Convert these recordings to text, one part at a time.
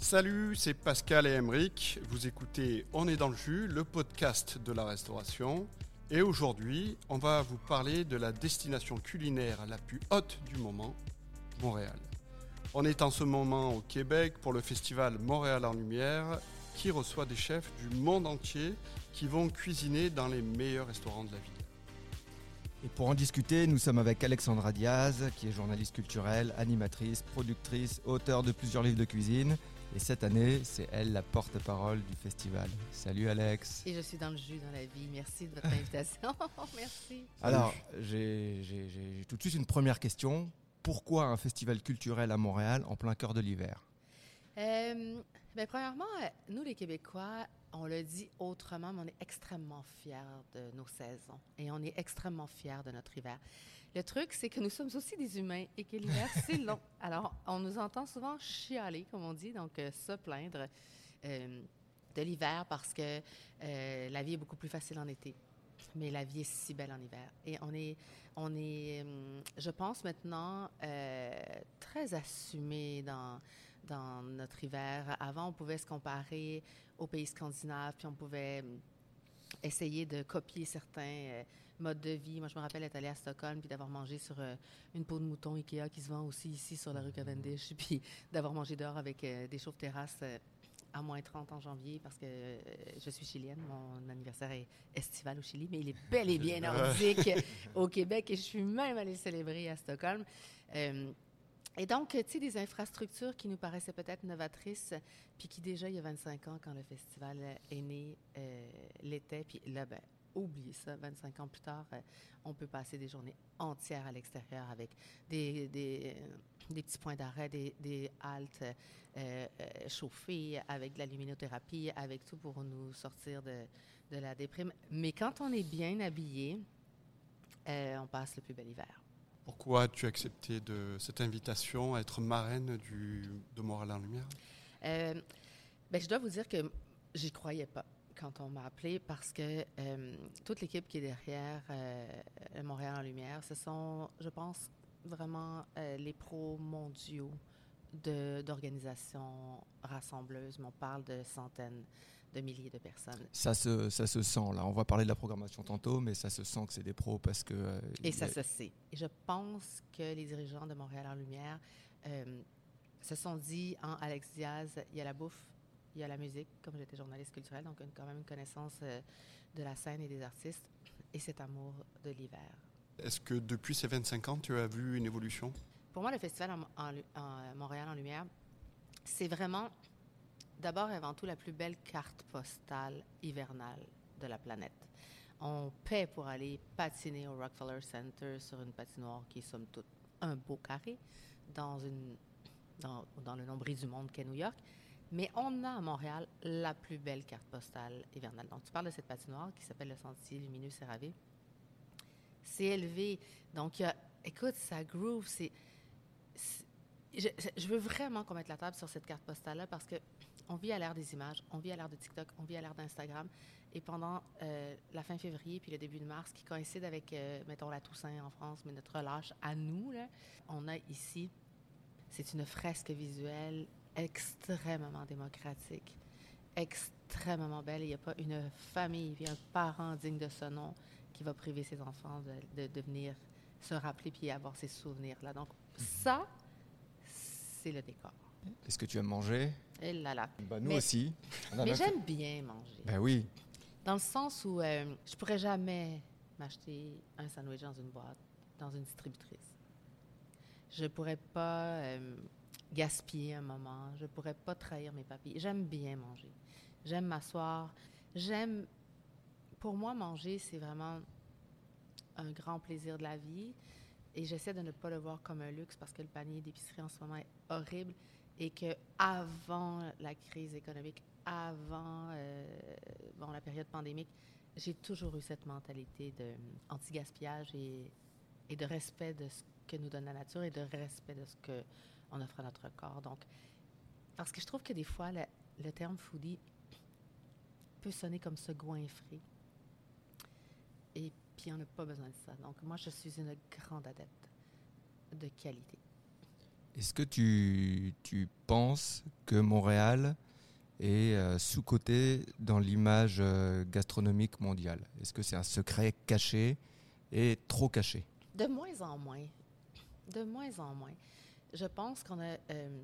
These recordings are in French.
Salut, c'est Pascal et Emeric. Vous écoutez On est dans le jus, le podcast de la restauration. Et aujourd'hui, on va vous parler de la destination culinaire la plus haute du moment, Montréal. On est en ce moment au Québec pour le festival Montréal en Lumière qui reçoit des chefs du monde entier qui vont cuisiner dans les meilleurs restaurants de la ville. Et pour en discuter, nous sommes avec Alexandra Diaz, qui est journaliste culturelle, animatrice, productrice, auteure de plusieurs livres de cuisine. Et cette année, c'est elle la porte-parole du festival. Salut Alex. Et je suis dans le jus dans la vie. Merci de votre invitation. Merci. Alors, j'ai tout de suite une première question. Pourquoi un festival culturel à Montréal en plein cœur de l'hiver? Euh, ben, premièrement, nous, les Québécois, on le dit autrement, mais on est extrêmement fiers de nos saisons et on est extrêmement fiers de notre hiver. Le truc, c'est que nous sommes aussi des humains et que l'hiver, c'est long. Alors, on nous entend souvent chialer, comme on dit, donc euh, se plaindre euh, de l'hiver parce que euh, la vie est beaucoup plus facile en été. Mais la vie est si belle en hiver. Et on est, on est je pense maintenant, très assumé dans, dans notre hiver. Avant, on pouvait se comparer aux pays scandinaves, puis on pouvait essayer de copier certains modes de vie. Moi, je me rappelle être allée à Stockholm puis d'avoir mangé sur euh, une peau de mouton Ikea qui se vend aussi ici sur la rue Cavendish, puis d'avoir mangé dehors avec euh, des chauves-terrasses euh, à moins 30 en janvier parce que euh, je suis chilienne. Mon anniversaire est estival au Chili, mais il est bel et bien nordique au Québec et je suis même allée le célébrer à Stockholm. Euh, et donc, tu sais, des infrastructures qui nous paraissaient peut-être novatrices, puis qui déjà, il y a 25 ans, quand le festival est né, euh, l'était, puis là, ben, oubliez ça, 25 ans plus tard, euh, on peut passer des journées entières à l'extérieur avec des, des, euh, des petits points d'arrêt, des, des haltes euh, chauffées, avec de la luminothérapie, avec tout pour nous sortir de, de la déprime. Mais quand on est bien habillé, euh, on passe le plus bel hiver. Pourquoi as-tu accepté de cette invitation à être marraine du, de Montréal en Lumière? Euh, ben, je dois vous dire que j'y croyais pas quand on m'a appelé parce que euh, toute l'équipe qui est derrière euh, Montréal en Lumière, ce sont, je pense, vraiment euh, les pros mondiaux d'organisations rassembleuses. Mais on parle de centaines de milliers de personnes. ça se, ça se sent là. On va parler de la programmation tantôt, mais ça se sent que c'est des pros parce que. euh, Et ça a- se sait. Et je pense que les dirigeants de Montréal en Lumière euh, se sont dit en Alex Diaz, il y a la bouffe, il y a la musique, comme j'étais journaliste culturelle, donc une- quand même une connaissance euh, de la scène et des artistes, et cet amour de l'hiver. Est-ce que depuis ces 25 ans, tu as vu une évolution? Pour moi, le festival en, en Montréal en Lumière, c'est vraiment d'abord et avant tout la plus belle carte postale hivernale de la planète. On paie pour aller patiner au Rockefeller Center sur une patinoire qui est somme toute un beau carré dans, une, dans, dans le nombril du monde qu'est New York. Mais on a à Montréal la plus belle carte postale hivernale. Donc, tu parles de cette patinoire qui s'appelle le Sentier Lumineux Séravé. C'est élevé. Donc, écoute, ça groove. C'est, je, veux vraiment qu'on mette la table sur cette carte postale-là parce que on vit à l'ère des images, on vit à l'ère de TikTok, on vit à l'ère d'Instagram. Et pendant euh, la fin février puis le début de mars, qui coïncide avec, euh, mettons, la Toussaint en France, mais notre relâche à nous, on a ici, c'est une fresque visuelle extrêmement démocratique, extrêmement belle. Il n'y a pas une famille puis un parent digne de ce nom qui va priver ses enfants de, de, de venir se rappeler puis avoir ces souvenirs-là. Donc, ça, c'est le décor. Est-ce que tu aimes manger? Et là là. Bah, Nous Mais- aussi. On en a Mais j'aime bien manger. Ben oui. Dans le sens où euh, je pourrais jamais m'acheter un sandwich dans une boîte, dans une distributrice. Je pourrais pas euh, gaspiller un moment. Je pourrais pas trahir mes papiers. J'aime bien manger. J'aime m'asseoir. J'aime. Pour moi, manger, c'est vraiment un grand plaisir de la vie. Et j'essaie de ne pas le voir comme un luxe parce que le panier d'épicerie en ce moment est horrible et que avant la crise économique, avant euh, bon, la période pandémique, j'ai toujours eu cette mentalité de anti-gaspillage et, et de respect de ce que nous donne la nature et de respect de ce que on offre à notre corps. Donc, parce que je trouve que des fois, le, le terme foodie peut sonner comme se goinfrer. Et puis, on n'a pas besoin de ça. Donc, moi, je suis une grande adepte de qualité. Est-ce que tu, tu penses que Montréal est euh, sous-coté dans l'image euh, gastronomique mondiale? Est-ce que c'est un secret caché et trop caché? De moins en moins. De moins en moins. Je pense qu'on a euh,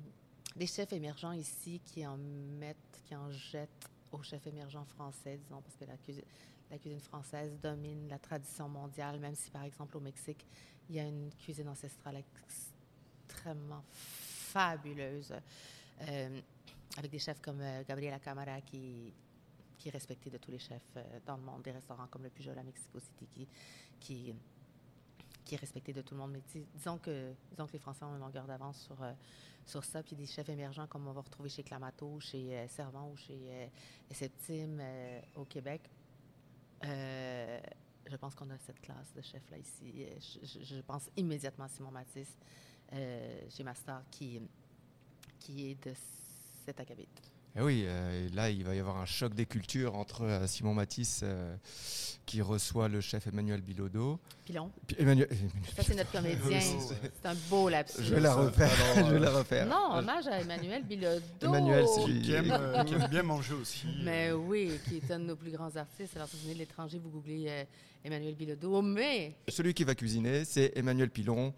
des chefs émergents ici qui en mettent, qui en jettent aux chefs émergents français, disons, parce que la cuisine, française domine la tradition mondiale, même si, par exemple, au Mexique, il y a une cuisine ancestrale extrêmement fabuleuse, euh, avec des chefs comme euh, Gabriela Camara qui, est respecté de tous les chefs euh, dans le monde, des restaurants comme le Pujol à Mexico City qui, qui est respecté de tout le monde. Mais dis- disons que, disons que les Français ont une longueur d'avance sur, euh, sur ça. Puis des chefs émergents comme on va retrouver chez Clamato, chez euh, Servant ou chez euh, Septime au Québec. Je pense qu'on a cette classe de chefs-là ici. Je, pense immédiatement à Simon Matisse chez Master qui, qui est de cet acabit. Eh oui, euh, là, il va y avoir un choc des cultures entre euh, Simon Matisse, euh, qui reçoit le chef Emmanuel Bilodeau. Pilon, Emmanuel, ça c'est notre comédien. C'est un beau lapsus. je vais la refaire. Alors, je vais la refaire. Non, hommage à Emmanuel Bilodeau. Emmanuel, c'est lui. Qui aime, euh, qui aime bien manger aussi. Mais oui, qui est un de nos plus grands artistes. Alors, si vous venez de l'étranger, vous googlez euh, Emmanuel Bilodeau. Mais Celui qui va cuisiner, c'est Emmanuel Pilon.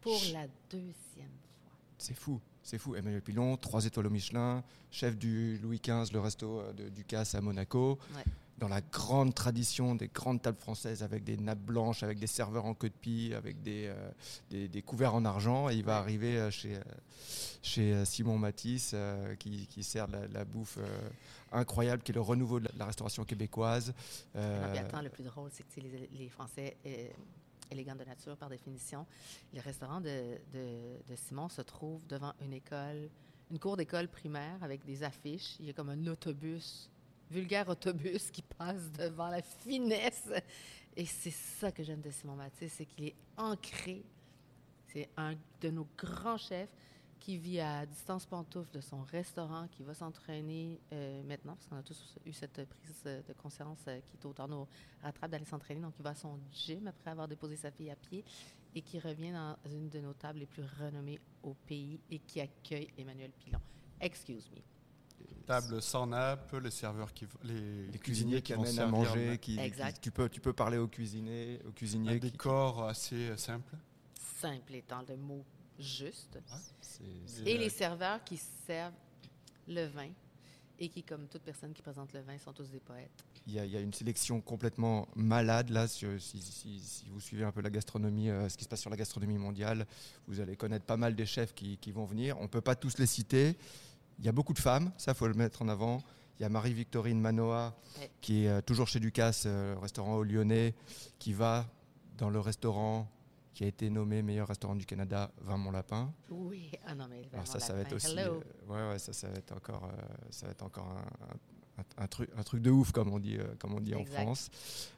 pour la deuxième fois. C'est fou, c'est fou. Emmanuel Pilon, trois étoiles au Michelin, chef du Louis XV, le resto euh, de Ducasse à Monaco. Ouais. Dans la grande tradition des grandes tables françaises avec des nappes blanches, avec des serveurs en queue de pie, avec des, euh, des, des couverts en argent. Et il va Ouais. arriver euh, chez, chez Simon Matisse euh, qui, qui sert la, la bouffe euh, incroyable, qui est le renouveau de la, de la restauration québécoise. Puis attends, le plus drôle, c'est que les Français élégants de nature, par définition, le restaurant de Simon se trouve devant une école, une cour d'école primaire avec des affiches. Il y a comme un autobus, vulgaire autobus qui passe devant la finesse. Et c'est ça que j'aime de Simon Matisse, c'est qu'il est ancré. C'est un de nos grands chefs qui vit à distance pantoufle de son restaurant, qui va s'entraîner euh, maintenant, parce qu'on a tous eu cette prise de conscience euh, qui est autant nous rattrape d'aller s'entraîner. Donc, il va à son gym après avoir déposé sa fille à pied et qui revient dans une de nos tables les plus renommées au pays et qui accueille Emmanuel Pilon. Excuse me. Table sans nappe, les serveurs qui, les, les cuisiniers qui vont amènent à manger, qui, Exact. qui- tu, peux, tu peux parler aux cuisiniers, aux un cuisiniers qui- décor assez euh, simple. Simple étant le mot juste. c'est- c'est- Et les serveurs qui servent le vin et qui, comme toute personne qui présente le vin, sont tous des poètes. Il y, a, il y a une sélection complètement malade là. sur- si, si- si vous suivez un peu la gastronomie, euh, ce qui se passe sur la gastronomie mondiale, vous allez connaître pas mal des chefs qui, qui vont venir. On peut pas tous les citer. Il y a beaucoup de femmes, ça faut le mettre en avant. Il y a Marie-Victorine Manoa, Ouais. qui est euh, toujours chez Ducasse, euh, restaurant au Lyonnais, qui va dans le restaurant qui a été nommé meilleur restaurant du Canada, Vin Mon Lapin. Oui, ah non, mais Alors ça, mon ça va être aussi, euh, ouais, ouais, ça, ça va être encore, euh, ça va être encore un, un- un truc, un truc de ouf comme on dit, euh, comme on dit en. France.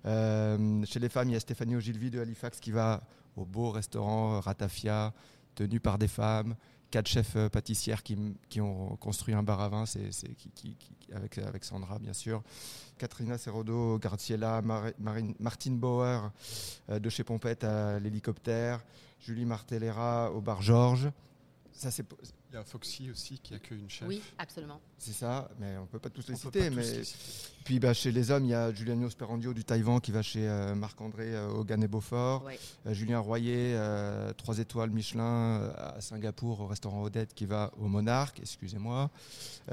Euh, chez les femmes, il y a Stéphanie Ogilvy de Halifax qui va au beau restaurant euh, Ratafia, tenu par des femmes. Quatre chefs euh, pâtissières qui, qui ont construit un bar à vin, c'est, qui, avec, avec Sandra bien sûr. Katrina Cerodo, Graziella, Mar- Marine- Martine Bauer euh, de chez Pompette à l'hélicoptère, Julie Martellera au bar Georges. Ça, c'est, Il y a Foxy aussi qui accueille une chef. Oui, absolument. c'est ça, mais on peut pas tous les On peut citer. pas tous mais... les citer. Puis bah, chez les hommes, il y a Juliano Sperandio du Taïwan qui va chez euh, Marc-André euh, Hogan et Beaufort. Ouais. Euh, Julien Royer, euh, 3 étoiles Michelin euh, à Singapour au restaurant Odette qui va au Monarque, excusez-moi.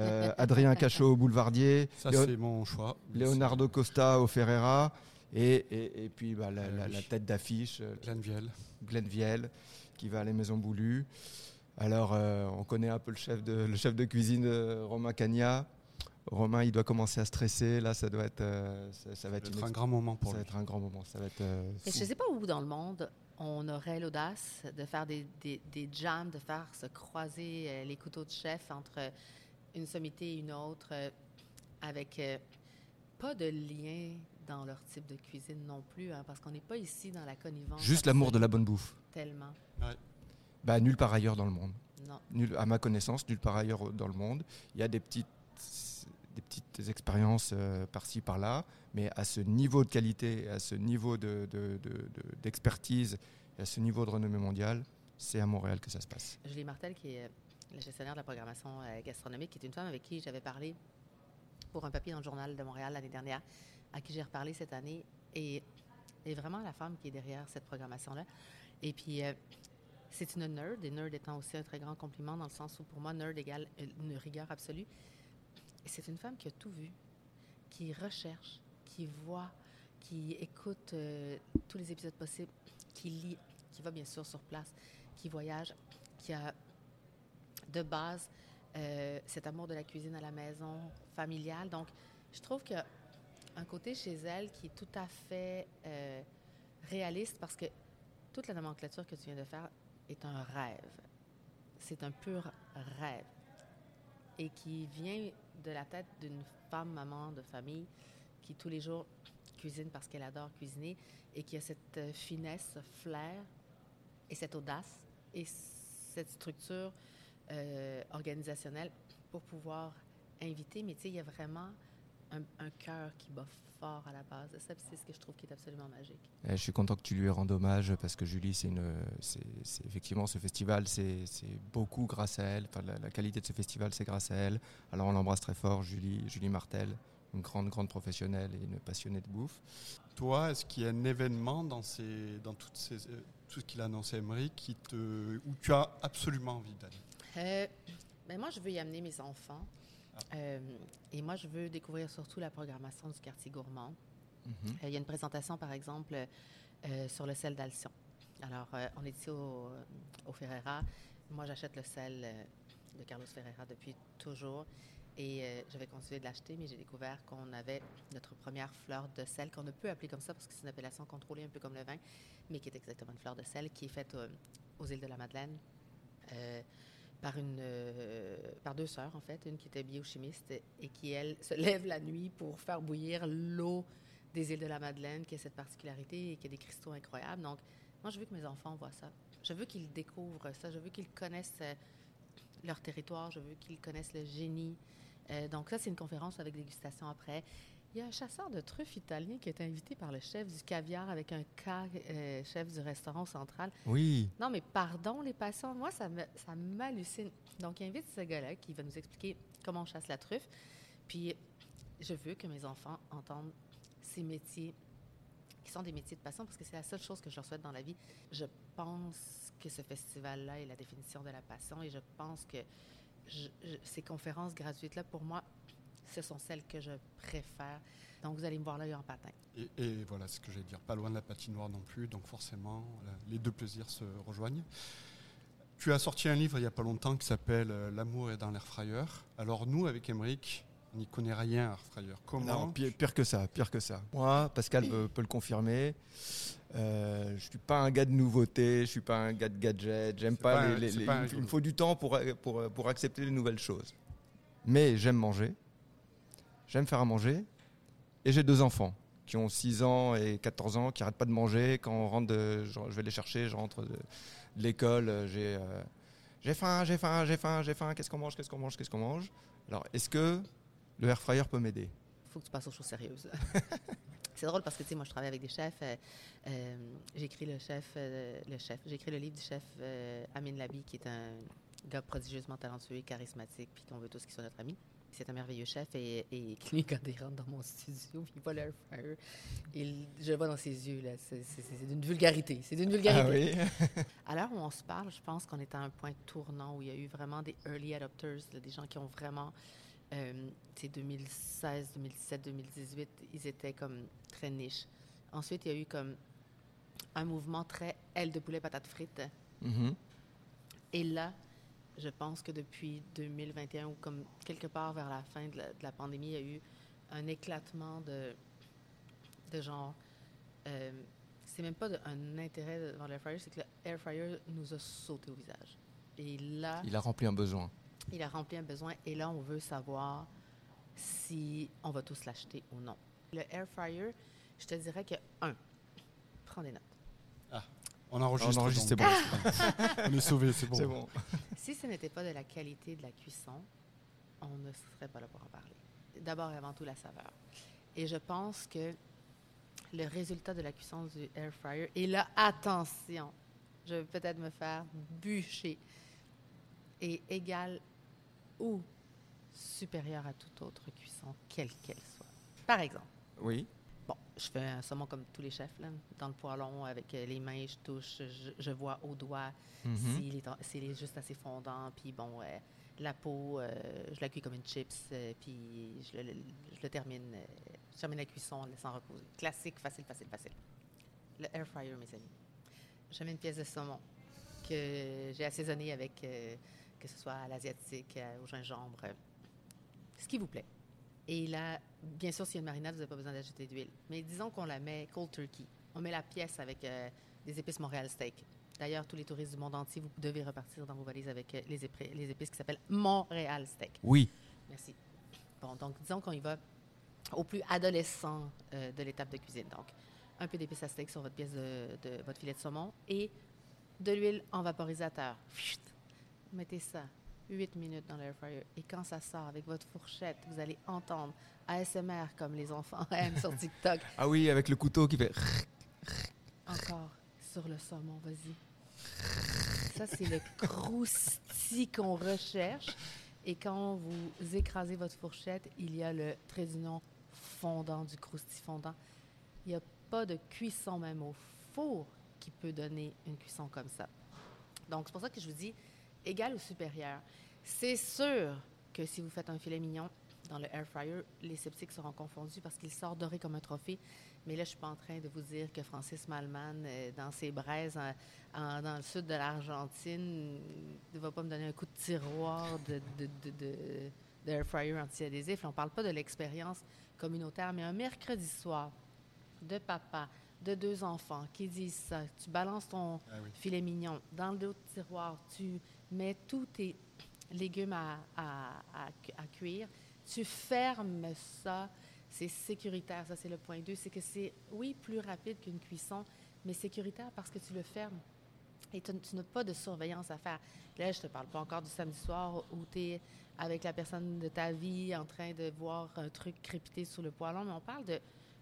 Euh, Adrien Cachot au Boulevardier. Ça, Léon- c'est mon choix. Leonardo Costa au Ferrera. Et, et, et puis bah, la, la- la tête d'affiche, euh, Glenviel. Glenn Viel, qui va à les Maisons Boulues. Alors, euh, on connaît un peu le chef de, le chef de cuisine, euh, Romain Cagna. Romain, il doit commencer à stresser. Là, ça doit être, euh, ça, ça va être, Ça un grand moment pour ça va lui. être un grand moment. Ça va être. euh, Mais fou. je ne sais pas où dans le monde on aurait l'audace de faire des, des, des jams, de faire se croiser les couteaux de chef entre une sommité et une autre, avec pas de lien dans leur type de cuisine non plus, hein, parce qu'on n'est pas ici dans la connivence. Juste l'amour de la bonne bouffe. Tellement. Bah, nulle part ailleurs dans le monde. Non. Nulle- à ma connaissance, nulle part ailleurs dans le monde. Il y a des petites, des petites expériences euh, par-ci, par-là, mais à ce niveau de qualité, à ce niveau de- de- de- de- d'expertise, et à ce niveau de renommée mondiale, c'est à Montréal que ça se passe. Julie Martel, qui est la gestionnaire de la programmation euh, gastronomique, qui est une femme avec qui j'avais parlé pour un papier dans le journal de Montréal l'année dernière, à qui j'ai reparlé cette année, et est vraiment la femme qui est derrière cette programmation-là. Et puis, euh, c'est une nerd, et nerd étant aussi un très grand compliment dans le sens où pour moi, nerd égale une rigueur absolue. C'est une femme qui a tout vu, qui recherche, qui voit, qui écoute euh, tous les épisodes possibles, qui lit, qui va bien sûr sur place, qui voyage, qui a de base euh, cet amour de la cuisine à la maison, familiale. Donc, je trouve qu'il y a un côté chez elle qui est tout à fait euh, réaliste parce que toute la nomenclature que tu viens de faire est un rêve. C'est un pur rêve. Et qui vient de la tête d'une femme, maman de famille, qui tous les jours cuisine parce qu'elle adore cuisiner et qui a cette euh, finesse, flair et cette audace et cette structure euh, organisationnelle pour pouvoir inviter. Mais tu sais, il y a vraiment un, cœur qui bat fort à la base de ça. C'est ce que je trouve qui est absolument magique. je suis content que tu lui rendes hommage parce que Julie, c'est une, c'est, effectivement ce festival, c'est, beaucoup grâce à elle. Enfin, la, la, qualité de ce festival, c'est grâce à elle. Alors on l'embrasse très fort, Julie, Julie Martel, une grande, grande professionnelle et une passionnée de bouffe. Toi, est-ce qu'il y a un événement dans, ces, dans toutes ces, euh, tout ce qu'il a annoncé, Emery, qui te, où tu as absolument envie d'aller? Euh, ben Moi, je veux y amener mes enfants. Euh, et moi, je veux découvrir surtout la programmation du quartier gourmand. Mhm. Il y a une présentation, par exemple, sur le sel d'Alcyon. Alors, on est ici au, au Ferreira. Moi, j'achète le sel de Carlos Ferreira depuis toujours. Et euh, j'avais continué de l'acheter, mais j'ai découvert qu'on avait notre première fleur de sel, qu'on ne peut appeler comme ça parce que c'est une appellation contrôlée un peu comme le vin, mais qui est exactement une fleur de sel, qui est faite euh, aux îles de la Madeleine euh, par, une, par deux sœurs, en fait, une qui était biochimiste et qui, elle, se lève la nuit pour faire bouillir l'eau des îles de la Madeleine, qui a cette particularité et qui a des cristaux incroyables. Donc, moi, je veux que mes enfants voient ça. Je veux qu'ils découvrent ça. Je veux qu'ils connaissent leur territoire. Je veux qu'ils connaissent le génie euh, donc ça, c'est une conférence avec dégustation après. Il y a un chasseur de truffes italien qui est invité par le chef du caviar avec un K, euh, chef du restaurant central. Oui. Non, mais pardon, les passants, moi, ça m'hallucine. Donc, il invite ce gars-là qui va nous expliquer comment on chasse la truffe. Puis, je veux que mes enfants entendent ces métiers qui sont des métiers de passion parce que c'est la seule chose que je leur souhaite dans la vie. Je pense que ce festival-là est la définition de la passion et je pense que ces conférences gratuites-là, pour moi, ce sont celles que je préfère. Donc, vous allez me voir là en patin. Et, voilà ce que j'allais dire. Pas loin de la patinoire non plus. Donc, forcément, les deux plaisirs se rejoignent. Tu as sorti un livre il n'y a pas longtemps qui s'appelle euh, L'amour est dans l'air fryer. Alors, nous, avec Emmerich, on n'y connaît rien à Airfryer. Comment Non, pire, que ça, pire que ça. Moi, Pascal peut, le confirmer. Euh, je suis pas un gars de nouveautés, je suis pas un gars de gadgets. J'aime pas, les, il me faut du temps pour, pour, pour accepter les nouvelles choses. Mais j'aime manger, j'aime faire à manger, et j'ai deux enfants qui ont 6 ans et 14 ans, qui n'arrêtent pas de manger. Quand on rentre, je, vais les chercher, je rentre de, l'école, j'ai euh, j'ai faim, j'ai faim, j'ai faim, j'ai faim. Qu'est-ce qu'on mange, qu'est-ce qu'on mange, qu'est-ce qu'on mange? Alors, est-ce que le air fryer peut m'aider? Il faut que tu passes aux choses sérieuses. c'est drôle parce que, moi, je travaille avec des chefs. Euh, euh, écrit le chef, euh, le chef, j'ai écrit le livre du chef Amin Labi, qui est un gars prodigieusement talentueux et charismatique, puis qu'on veut tous qu'il soit notre ami. C'est un merveilleux chef et, et lui, quand il rentre dans mon studio, il voit l'air fryer. Il, je vois dans ses yeux, là, c'est, d'une vulgarité. C'est d'une vulgarité. Ah oui? à l'heure où on se parle, je pense qu'on est à un point tournant où il y a eu vraiment des early adopters, des gens qui ont vraiment 2016, 2017, 2018, ils étaient comme très niches. Ensuite, il y a eu comme un mouvement très aile de poulet patate frites. Mm-hmm. Et là, je pense que depuis 2021 ou comme quelque part vers la fin de la, pandémie, il y a eu un éclatement de, de genre. Euh, c'est même pas un intérêt devant l'air fryer, c'est que l'air fryer nous a sauté au visage. Et là. Il a rempli un besoin. Il a rempli un besoin et là, on veut savoir si on va tous l'acheter ou non. Le air fryer, je te dirais que, un, prends des notes. Ah, on enregistre. On enregistre, c'est bon. on est sauvé, c'est bon. bon. si ce n'était pas de la qualité de la cuisson, on ne serait pas là pour en parler. D'abord et avant tout, la saveur. Et je pense que le résultat de la cuisson du air fryer, et là, attention, je vais peut-être me faire bûcher est égale ou supérieure à toute autre cuisson, quelle qu'elle soit. Par exemple, Oui. Je fais un saumon comme tous les chefs, là, dans le poêlon, avec euh, les mains, je touche, je, je vois au doigt s'il est, en- s'il est juste assez fondant, puis bon, euh, la peau, euh, je la cuis comme une chips, euh, puis je le, le- je le termine, je termine la cuisson en laissant reposer. Classique, facile, facile, facile. Le air fryer, mes amis. Je mets une pièce de saumon que j'ai assaisonnée avec, que ce soit à l'asiatique, au gingembre, ce qui vous plaît. Et là, bien sûr, s'il y a une marinade, vous n'avez pas besoin d'ajouter d'huile. Mais disons qu'on la met cold turkey. On met la pièce avec euh, des épices Montréal Steak. D'ailleurs, tous les touristes du monde entier, vous devez repartir dans vos valises avec euh, les, épices qui s'appellent Montréal Steak. Oui. Merci. Bon, donc disons qu'on y va au plus adolescent euh, de l'étape de cuisine. Donc, un peu d'épices à steak sur votre pièce de, de votre filet de saumon et de l'huile en vaporisateur. Chut! Mettez ça 8 minutes dans l'air fryer. Et quand ça sort avec votre fourchette, vous allez entendre ASMR comme les enfants aiment sur TikTok. Ah oui, avec le couteau qui fait. Encore sur le saumon, vas-y. Ça, c'est le croustillant qu'on recherche. Et quand vous écrasez votre fourchette, il y a le trait d'union fondant, du croustillant fondant. Il n'y a pas de cuisson même au four qui peut donner une cuisson comme ça. Donc, c'est pour ça que je vous dis égal ou supérieur. C'est sûr que si vous faites un filet mignon dans le air fryer, les sceptiques seront confondus parce qu'il sort doré comme un trophée. Mais là, je suis pas en train de vous dire que Francis Malman, euh, dans ses braises en- en- dans le sud de l'Argentine, ne va pas me donner un coup de tiroir de, de, de, de- d'air fryer anti-adhésif. On ne parle pas de l'expérience communautaire, mais un mercredi soir de papa, de deux enfants qui disent ça, tu balances ton Ah oui. filet mignon dans le dos de tiroir, tu mets tous tes légumes à, à- à cu- à cuire, tu fermes ça, c'est sécuritaire, ça c'est le point 2, c'est que c'est, oui, plus rapide qu'une cuisson, mais sécuritaire parce que tu le fermes. Et tu, n'as pas de surveillance à faire. Là, je ne te parle pas encore du samedi soir où tu es avec la personne de ta vie en train de voir un truc crépiter sous le poêlon, mais on parle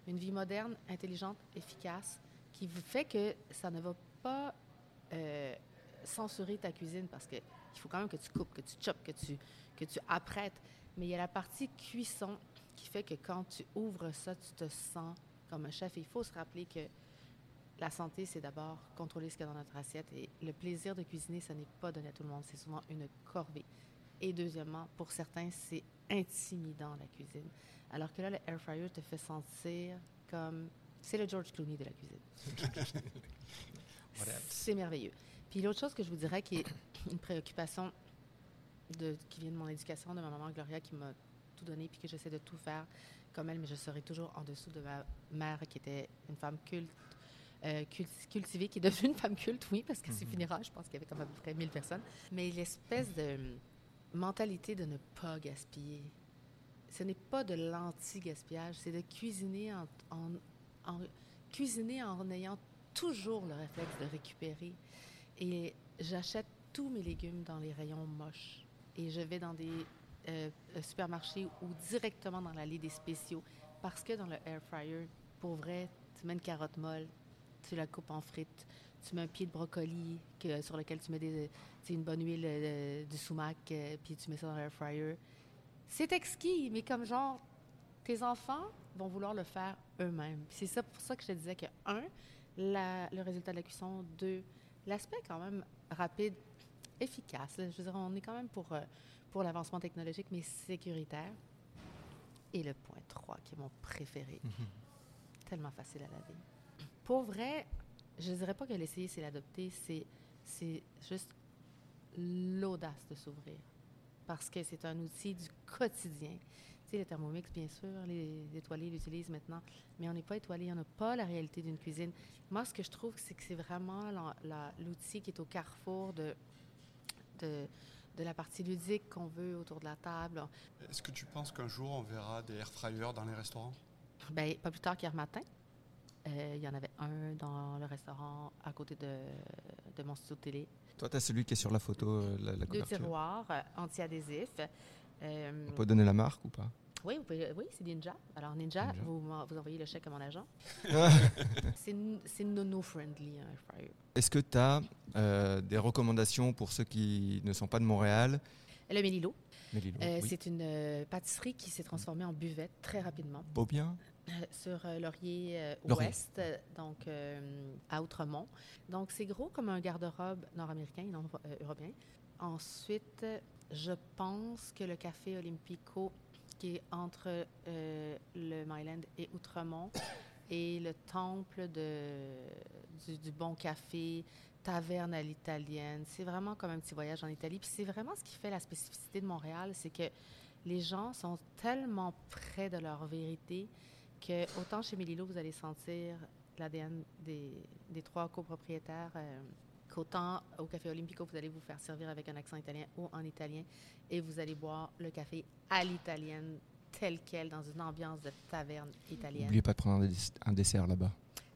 d'une vie moderne, intelligente, efficace, qui fait que ça ne va pas euh, censurer ta cuisine parce qu'il faut quand même que tu coupes, que tu choppes, que tu, que tu apprêtes. Mais il y a la partie cuisson qui fait que quand tu ouvres ça, tu te sens comme un chef. Et il faut se rappeler que la santé, c'est d'abord contrôler ce qu'il y a dans notre assiette. Et le plaisir de cuisiner, ça n'est pas donné à tout le monde. C'est souvent une corvée. Et deuxièmement, pour certains, c'est intimidant la cuisine. Alors que là, le air fryer te fait sentir comme... C'est le George Clooney de la cuisine. C'est merveilleux. Puis l'autre chose que je vous dirais qui est une préoccupation de, qui vient de mon éducation, de ma maman Gloria, qui m'a tout donné, puis que j'essaie de tout faire comme elle, mais je serai toujours en dessous de ma mère, qui était une femme culte, euh, cult- cultivée, qui est devenue une femme culte, oui, parce qu'à ses Mhm. funérailles, je pense qu'il y avait comme à peu près 1000 personnes. Mais l'espèce de mentalité de ne pas gaspiller, ce n'est pas de l'anti-gaspillage, c'est de cuisiner en, en- en- cuisiner en ayant toujours le réflexe de récupérer. Et j'achète tous mes légumes dans les rayons moches. Et je vais dans des euh, euh, supermarchés ou directement dans l'allée des spéciaux. Parce que dans le air fryer, pour vrai, tu mets une carotte molle, tu la coupes en frites, tu mets un pied de brocoli que- sur lequel tu mets des, sais, une bonne huile euh, du sumac, euh, puis tu mets ça dans l'air fryer. C'est exquis, mais comme genre, tes enfants vont vouloir le faire eux-mêmes. C'est ça pour ça que je te disais que, un, le résultat de la cuisson, deux, l'aspect quand même rapide, efficace. là. Je veux dire, on est quand même pour, euh, pour l'avancement technologique, mais sécuritaire. Et le point 3, qui est mon préféré. Tellement facile à laver. Pour vrai, je ne dirais pas que l'essayer, c'est l'adopter, c'est, c'est juste l'audace de s'ouvrir. Parce que c'est un outil du quotidien. Sais, le Thermomix, bien sûr, les étoilés l'utilisent maintenant, mais on n'est pas étoilé, on n'a pas la réalité d'une cuisine. Moi, ce que je trouve, c'est que c'est vraiment l'outil qui est au carrefour de, de, de la partie ludique qu'on veut autour de la table. Est-ce que tu penses qu'un jour on verra des air fryers dans les restaurants? Ben, pas plus tard qu'hier matin, euh, il y en avait un dans le restaurant à côté de, de mon studio de télé. Toi, tu as celui qui est sur la photo, euh, la, la Deux couverture. tiroirs euh, anti-adhésifs. Euh, On peut donner la marque ou pas? Oui, vous pouvez- oui c'est Ninja. Alors, Ninja, Ninja. Vous, envoyez le chèque à mon agent. c'est nono-friendly, un air fryer. Est-ce que tu as euh, des recommandations pour ceux qui ne sont pas de Montréal? Le Mélilo, Mélilo, euh, oui. c'est une euh, pâtisserie qui s'est transformée en buvette très rapidement. Beau bien? Sur Laurier. Ouest, donc à Outremont. Donc c'est gros comme un garde-robe nord-américain, non euh, européen. Ensuite, je pense que le café Olympico, qui est entre euh, le Myland et Outremont, et le temple de, du, bon café, taverne à l'italienne, c'est vraiment comme un petit voyage en Italie. Puis c'est vraiment ce qui fait la spécificité de Montréal, c'est que les gens sont tellement près de leur vérité que autant chez Melilo, vous allez sentir l'ADN des, des trois copropriétaires, euh, qu'autant au Café Olympico, vous allez vous faire servir avec un accent italien ou en italien, et vous allez boire le café à l'italienne, tel quel, dans une ambiance de taverne italienne. N'oubliez pas de prendre un, dess- un dessert là-bas.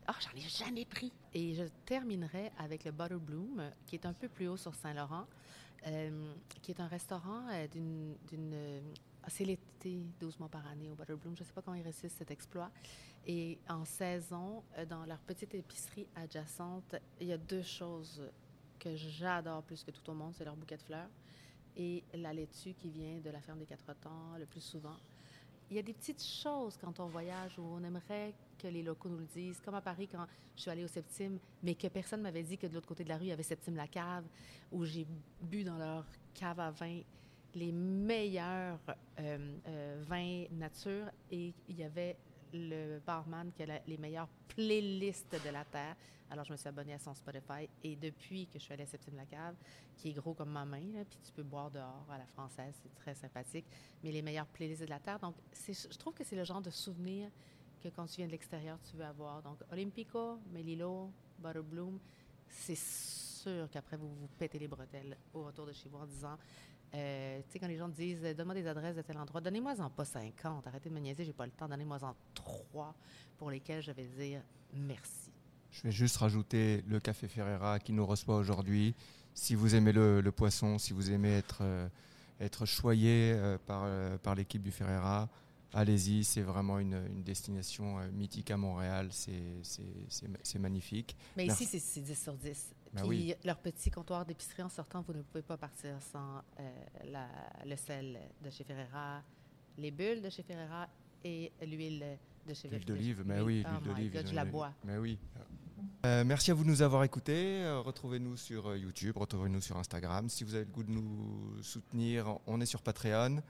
Ah, j'en ai jamais pris. Et je terminerai avec le Butter Bloom, qui est un peu plus haut sur Saint-Laurent, euh, qui est un restaurant euh, d'une. Ah, c'est l'été, 12 mois par année au Butter Bloom. Je ne sais pas comment ils réussissent cet exploit. Et en saison, euh, dans leur petite épicerie adjacente, il y a deux choses que j'adore plus que tout au monde c'est leur bouquet de fleurs et la laitue qui vient de la ferme des Quatre Temps le plus souvent. Il y a des petites choses quand on voyage où on aimerait que les locaux nous le disent. Comme à Paris, quand je suis allée au Septime, mais que personne m'avait dit que de l'autre côté de la rue, il y avait Septime la cave, où j'ai bu dans leur cave à vin les meilleurs euh, euh, vins nature et il y avait le barman qui a les meilleures playlists de la Terre. Alors, je me suis abonnée à son Spotify et depuis que je suis allée à Septime la cave, qui est gros comme ma main, puis tu peux boire dehors à la française, c'est très sympathique, mais les meilleures playlists de la Terre. Donc, je trouve que c'est le genre de souvenir que quand tu viens de l'extérieur, tu veux avoir. Donc, Olympico, Melilo, Butterbloom, c'est sûr qu'après, vous vous pétez les bretelles au retour de chez vous en disant, euh, tu sais, quand les gens disent, euh, donne-moi des adresses de tel endroit, donnez-moi-en pas 50, arrêtez de me niaiser, j'ai pas le temps, donnez-moi-en trois pour lesquels je vais dire merci. Je vais juste rajouter le Café Ferreira qui nous reçoit aujourd'hui. Si vous aimez le, le poisson, si vous aimez être, euh, être choyé euh, par, par l'équipe du Ferreira, allez-y. C'est vraiment une, une destination mythique à Montréal. C'est- magnifique. Mais Merci. ici, c'est 10 sur 10. Ben Puis oui. leur petit comptoir d'épicerie en sortant, vous ne pouvez pas partir sans euh, la- le sel de chez Ferreira, les bulles de chez Ferreira et l'huile de chez L'huile d'olive, mais l'huile- oui, oh l'huile my d'olive. Je la bois. Mais oui. Euh, merci à vous de nous avoir écoutés. Euh, Retrouvez-nous sur YouTube, retrouvez-nous sur Instagram. Si vous avez le goût de nous soutenir, on est sur Patreon.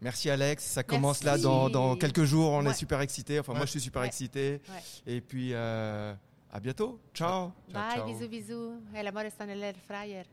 Merci Alex, ça commence là dans, dans quelques jours, on Ouais. est super excités. Enfin moi je suis super Ouais. excité. Et puis euh, A bientôt. Ciao. ciao Bye, ciao. bisous, bisous. E l'amore sta nell'air fryer.